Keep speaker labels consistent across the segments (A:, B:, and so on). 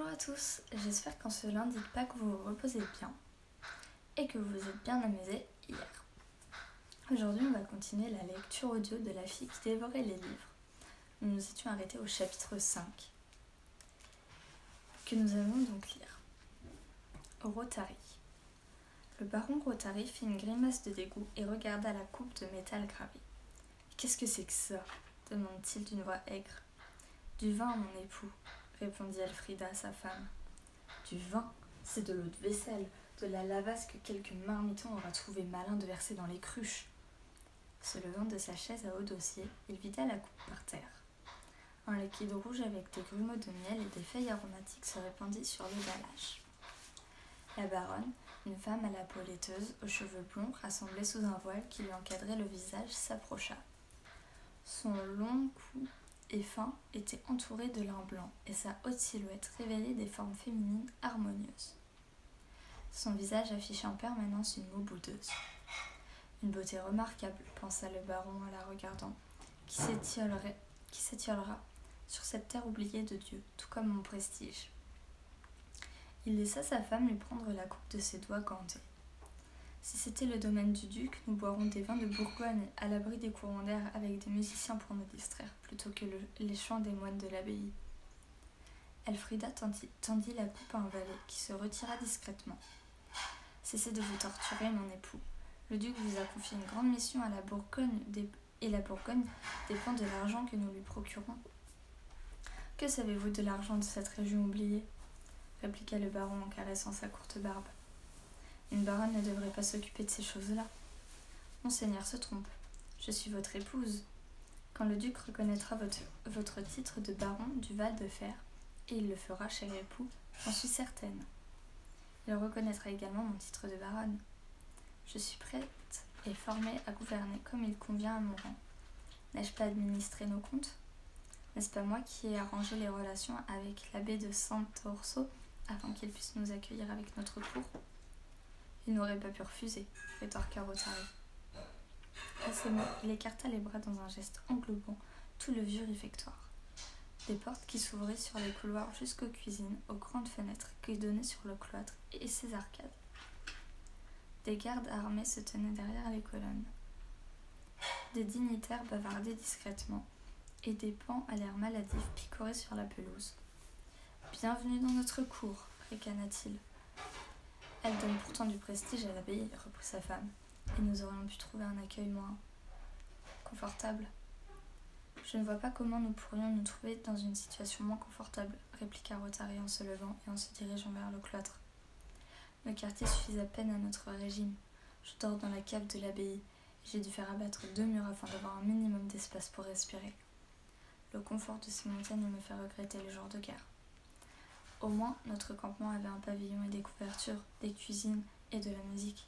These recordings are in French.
A: Bonjour à tous, j'espère qu'en ce lundi de Pâques vous vous reposez bien et que vous vous êtes bien amusés hier. Aujourd'hui on va continuer la lecture audio de la fille qui dévorait les livres. Nous nous étions arrêtés au chapitre 5 que nous allons donc lire. Rotary. Le baron Rotary fit une grimace de dégoût et regarda la coupe de métal gravée. Qu'est-ce que c'est que ça? demanda-t-il d'une voix aigre. Du vin, mon époux, répondit Elfrida, sa femme. Du vin C'est de l'eau de vaisselle, de la lavasse que quelques marmitons aura trouvé malin de verser dans les cruches. Se levant de sa chaise à haut dossier, il vida la coupe par terre. Un liquide rouge avec des grumeaux de miel et des feuilles aromatiques se répandit sur l'emballage. La baronne, une femme à la peau laiteuse, aux cheveux blonds, rassemblés sous un voile qui lui encadrait le visage, s'approcha. Son long cou et fin était entouré de lin blanc, et sa haute silhouette révélait des formes féminines harmonieuses. Son visage affichait en permanence une moue boudeuse. Une beauté remarquable, pensa le baron en la regardant, qui s'étiolera sur cette terre oubliée de Dieu, tout comme mon prestige. Il laissa sa femme lui prendre la coupe de ses doigts gantés. Si c'était le domaine du duc, nous boirons des vins de Bourgogne à l'abri des courants d'air avec des musiciens pour nous distraire, plutôt que les chants des moines de l'abbaye. Elfrida tendit, la coupe à un valet, qui se retira discrètement. Cessez de vous torturer, mon époux. Le duc vous a confié une grande mission à la Bourgogne, et la Bourgogne dépend de l'argent que nous lui procurons. Que savez-vous de l'argent de cette région oubliée? répliqua le baron en caressant sa courte barbe. Une baronne ne devrait pas s'occuper de ces choses-là. Monseigneur se trompe. Je suis votre épouse. Quand le duc reconnaîtra votre, titre de baron du Val de Fer, et il le fera, cher époux, j'en suis certaine. Il reconnaîtra également mon titre de baronne. Je suis prête et formée à gouverner comme il convient à mon rang. N'ai-je pas administré nos comptes? N'est-ce pas moi qui ai arrangé les relations avec l'abbé de Sant'Orso afin qu'il puisse nous accueillir avec notre cour? Il n'aurait pas pu refuser, rétorqua Rotary. À ces mots, il écarta les bras dans un geste englobant tout le vieux réfectoire. Des portes qui s'ouvraient sur les couloirs jusqu'aux cuisines, aux grandes fenêtres qui donnaient sur le cloître et ses arcades. Des gardes armés se tenaient derrière les colonnes. Des dignitaires bavardaient discrètement, et des pans à l'air maladif picoraient sur la pelouse. Bienvenue dans notre cour, ricana-t-il. Elle donne pourtant du prestige à l'abbaye, reprit sa femme, et nous aurions pu trouver un accueil moins confortable. Je ne vois pas comment nous pourrions nous trouver dans une situation moins confortable, répliqua Rotary en se levant et en se dirigeant vers le cloître. Le quartier suffit à peine à notre régime. Je dors dans la cave de l'abbaye. J'ai dû faire abattre deux murs afin d'avoir un minimum d'espace pour respirer. Le confort de ces montagnes me fait regretter les jours de guerre. Au moins, notre campement avait un pavillon et des couvertures, des cuisines et de la musique.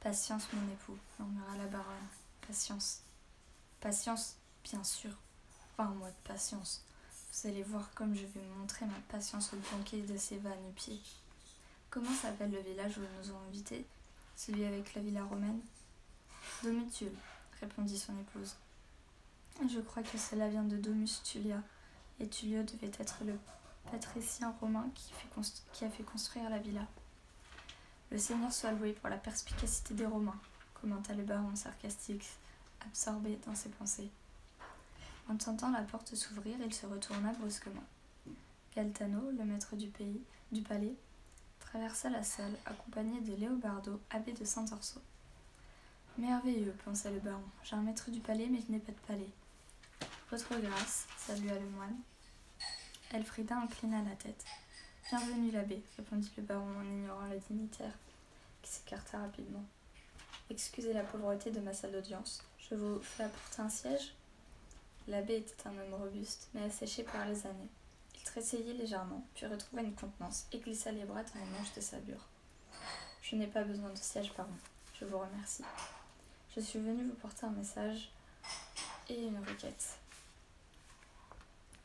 A: Patience, mon époux, murmura la baronne. Patience. Patience, bien sûr. Un mois de patience. Vous allez voir comme je vais montrer ma patience au banquet de ces vannes pieds. Comment s'appelle le village où nous avons invités Celui avec la villa romaine? Domitule, répondit son épouse. Je crois que cela vient de Domus Tulia, et Tulio devait être le patricien romain qui, a fait construire la villa. Le Seigneur soit loué pour la perspicacité des Romains, commenta le baron sarcastique, absorbé dans ses pensées. Entendant la porte s'ouvrir, il se retourna brusquement. Galtano, le maître du du palais, traversa la salle, accompagné de Léobardo, abbé de Saint-Orso. Merveilleux, pensa le baron. J'ai un maître du palais, mais je n'ai pas de palais. Votre grâce, salua le moine, Elfrida inclina la tête. Bienvenue l'abbé, répondit le baron en ignorant la dignitaire, qui s'écarta rapidement. Excusez la pauvreté de ma salle d'audience. Je vous fais apporter un siège L'abbé était un homme robuste, mais asséché par les années. Il tressaillit légèrement, puis retrouva une contenance et glissa les bras dans les manches de sa bure. Je n'ai pas besoin de siège, baron. Je vous remercie. Je suis venu vous porter un message et une requête.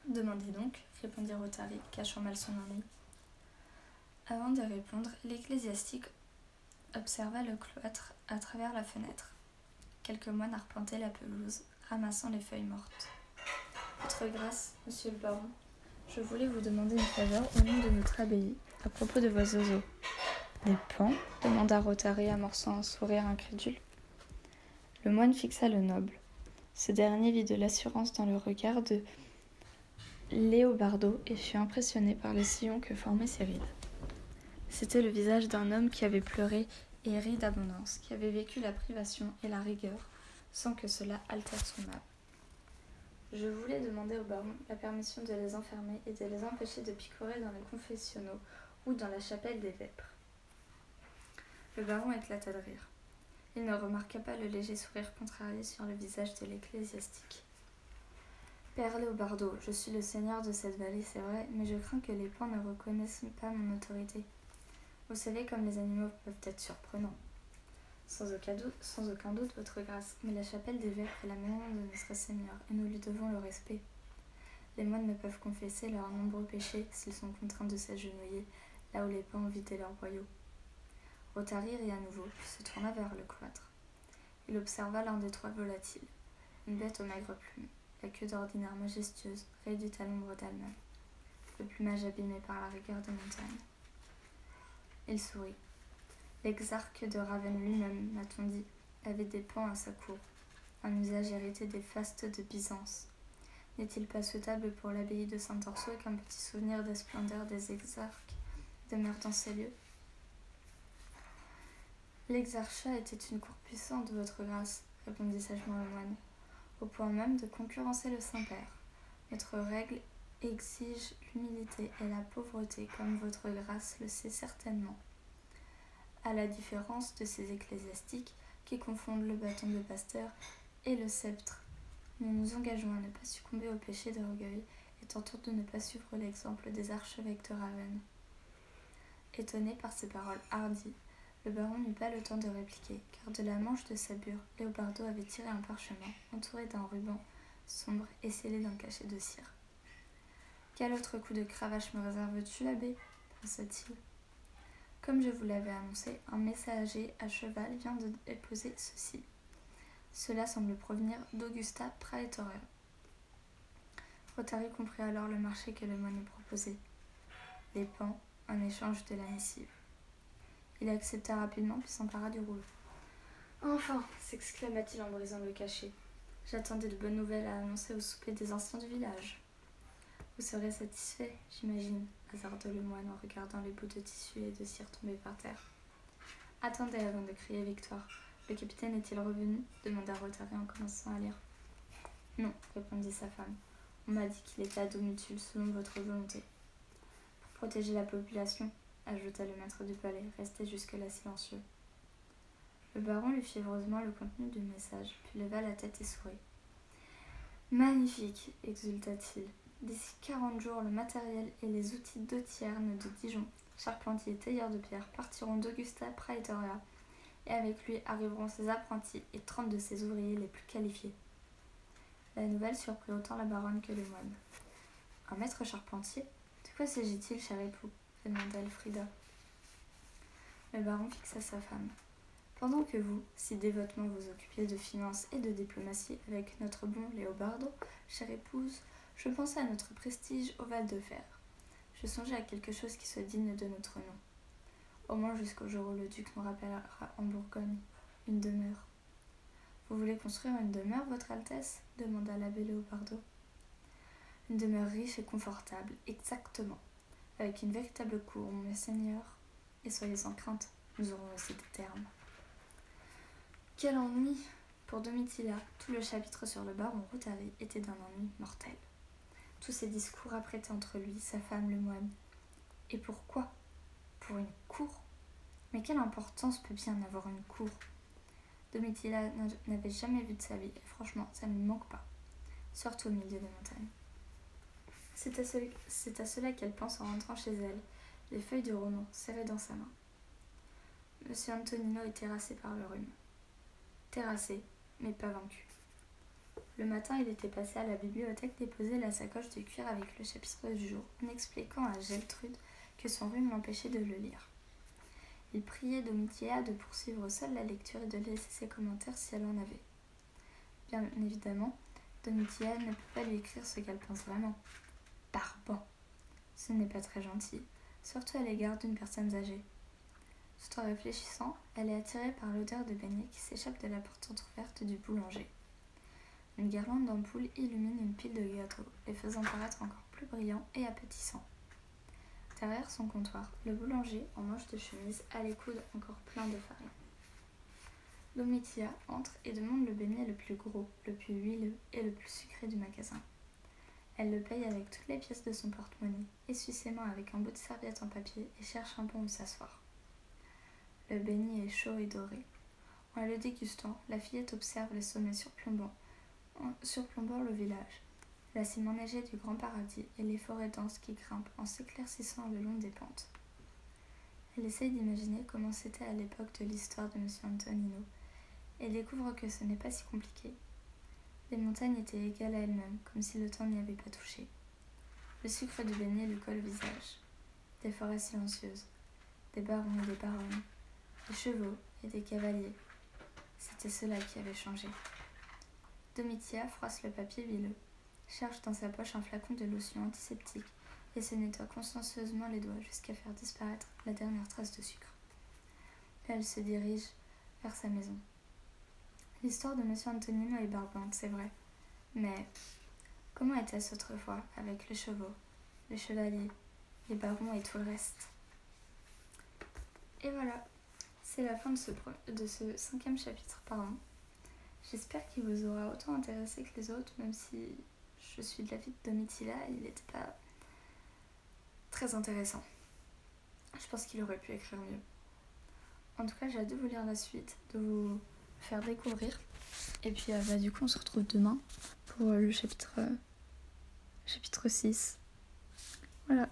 A: Demandez donc, répondit Rotary, cachant mal son ennui. Avant de répondre, l'ecclésiastique observa le cloître à travers la fenêtre. Quelques moines arpentaient la pelouse, ramassant les feuilles mortes. Votre grâce, monsieur le baron, Je voulais vous demander une faveur au nom de notre abbaye à propos de vos oiseaux. Les pans demanda Rotary amorçant un sourire incrédule. Le moine fixa le noble. Ce dernier vit de l'assurance dans le regard de Léobardo et fut impressionné par les sillons que formaient ses rides. C'était le visage d'un homme qui avait pleuré et ri d'abondance, qui avait vécu la privation et la rigueur sans que cela altère son âme. Je voulais demander au baron la permission de les enfermer et de les empêcher de picorer dans les confessionnaux ou dans la chapelle des vêpres. Le baron éclata de rire. Il ne remarqua pas le léger sourire contrarié sur le visage de l'ecclésiastique. Père Léobardo, je suis le seigneur de cette vallée, c'est vrai, mais je crains que les pans ne reconnaissent pas mon autorité. Vous savez comme les animaux peuvent être surprenants. Sans aucun, doute, sans aucun doute, votre grâce, mais la chapelle des Vêpres est la maison de notre Seigneur, et nous lui devons le respect. Les moines ne peuvent confesser leurs nombreux péchés s'ils sont contraints de s'agenouiller là où les pans ont vidé leur boyau. Rotary rit à nouveau, puis se tourna vers le cloître. Il observa l'un des trois volatiles, une bête aux maigres plumes, la queue d'ordinaire majestueuse, réduite à l'ombre d'elle-même, le plumage abîmé par la rigueur des montagnes. Il sourit. L'exarque de Ravenne lui-même, m'a-t-on dit, avait des pans à sa cour, un usage hérité des fastes de Byzance. N'est-il pas souhaitable pour l'abbaye de Saint-Orso qu'un petit souvenir des splendeurs des exarques demeure dans ces lieux? L'exarchat était une cour puissante, votre grâce, répondit sagement le moine, au point même de concurrencer le Saint-Père. Notre règle exige l'humilité et la pauvreté, comme votre grâce le sait certainement à la différence de ces ecclésiastiques qui confondent le bâton de pasteur et le sceptre. Nous nous engageons à ne pas succomber au péché d'orgueil et tentons de ne pas suivre l'exemple des archevêques de Ravenne. Étonné par ces paroles hardies, le baron n'eut pas le temps de répliquer, car de la manche de sa bure, Léobardo avait tiré un parchemin entouré d'un ruban sombre et scellé d'un cachet de cire. Quel autre coup de cravache me réserves-tu, l'abbé? pensa-t-il. Comme je vous l'avais annoncé, un messager à cheval vient de déposer ceci. Cela semble provenir d'Augusta Praetoria. Rotary comprit alors le marché que le moine proposait. Les pans en échange de la missive. Il accepta rapidement puis s'empara du rouleau. Enfin s'exclama-t-il en brisant le cachet. J'attendais de bonnes nouvelles à annoncer au souper des anciens du village. Vous serez satisfait, j'imagine, hasarda le moine en regardant les bouts de tissu et de cire tombés par terre. Attendez avant de crier victoire. Le capitaine est-il revenu? demanda Rotary en commençant à lire. Non, répondit sa femme. On m'a dit qu'il était à Domitul selon votre volonté. Pour protéger la population, ajouta le maître du palais, resté jusque-là silencieux. Le baron lui fit heureusement le contenu du message, puis leva la tête et sourit. Magnifique, exulta-t-il. D'ici 40 jours, le matériel et les outils d'Autierne de Dijon, charpentier et tailleur de pierre, partiront d'Augusta Praetoria, et avec lui arriveront ses apprentis et 30 de ses ouvriers les plus qualifiés. La nouvelle surprit autant la baronne que le moine. Un maître charpentier? De quoi s'agit-il, cher époux? Demanda Elfrida. Le baron fixa sa femme. Pendant que vous, si dévotement vous occupiez de finances et de diplomatie avec notre bon Léobardo, chère épouse, je pensais à notre prestige au Val de Fer. Je songeais à quelque chose qui soit digne de notre nom. Au moins jusqu'au jour où le duc nous rappellera en Bourgogne une demeure. Vous voulez construire une demeure, Votre Altesse? demanda l'abbé Léopardo. Une demeure riche et confortable, exactement, avec une véritable cour, mes seigneurs. Et soyez sans crainte, nous aurons aussi des termes. Quel ennui Pour Domitilla, tout le chapitre sur le baron Rotary était d'un ennui mortel tous ces discours apprêtés entre lui, sa femme, le moine. Et pourquoi? Pour une cour? Mais quelle importance peut bien avoir une cour? Domitilla n'avait jamais vu de sa vie, et franchement, ça ne lui manque pas, surtout au milieu des montagnes. C'est à, cela qu'elle pense en rentrant chez elle, les feuilles de roman serrées dans sa main. Monsieur Antonino est terrassé par le rhume. Terrassé, mais pas vaincu. Le matin, il était passé à la bibliothèque déposer la sacoche de cuir avec le chapitre du jour, en expliquant à Geltrude que son rhume l'empêchait de le lire. Il priait Domitia de poursuivre seule la lecture et de laisser ses commentaires si elle en avait. Bien évidemment, Domitia ne peut pas lui écrire ce qu'elle pense vraiment. Barbant, Ce n'est pas très gentil, surtout à l'égard d'une personne âgée. Tout en réfléchissant, elle est attirée par l'odeur de beignet qui s'échappe de la porte entrouverte du boulanger. Une guirlande d'ampoules illumine une pile de gâteaux, les faisant paraître encore plus brillants et appétissants. Derrière son comptoir, le boulanger, en manche de chemise, a les coudes encore pleins de farine. Domitia entre et demande le beignet le plus gros, le plus huileux et le plus sucré du magasin. Elle le paye avec toutes les pièces de son porte-monnaie, essuie ses mains avec un bout de serviette en papier et cherche un bon où s'asseoir. Le beignet est chaud et doré. En le dégustant, la fillette observe les sommets surplombants, surplombant le village, la cime enneigée du grand paradis et les forêts denses qui grimpent en s'éclaircissant le long des pentes. Elle essaye d'imaginer comment c'était à l'époque de l'histoire de M. Antonino et découvre que ce n'est pas si compliqué. Les montagnes étaient égales à elles-mêmes, comme si le temps n'y avait pas touché. Le sucre du beignet lui colle au visage. Des forêts silencieuses, des barons et des baronnes, des chevaux et des cavaliers. C'était cela qui avait changé. Domitia froisse le papier huileux, cherche dans sa poche un flacon de lotion antiseptique et se nettoie consciencieusement les doigts jusqu'à faire disparaître la dernière trace de sucre. elle se dirige vers sa maison. L'histoire de Monsieur Antonino est barbante, c'est vrai. Mais comment était-ce autrefois avec les chevaux, les chevaliers, les barons et tout le reste? Et voilà, c'est la fin de ce, de ce cinquième chapitre, pardon. J'espère qu'il vous aura autant intéressé que les autres, même si je suis de la vie de Domitila, il n'était pas très intéressant. Je pense qu'il aurait pu écrire mieux. En tout cas, j'ai hâte de vous lire la suite, de vous faire découvrir. Et puis euh, bah, du coup on se retrouve demain pour euh, le chapitre, euh, chapitre 6. Voilà.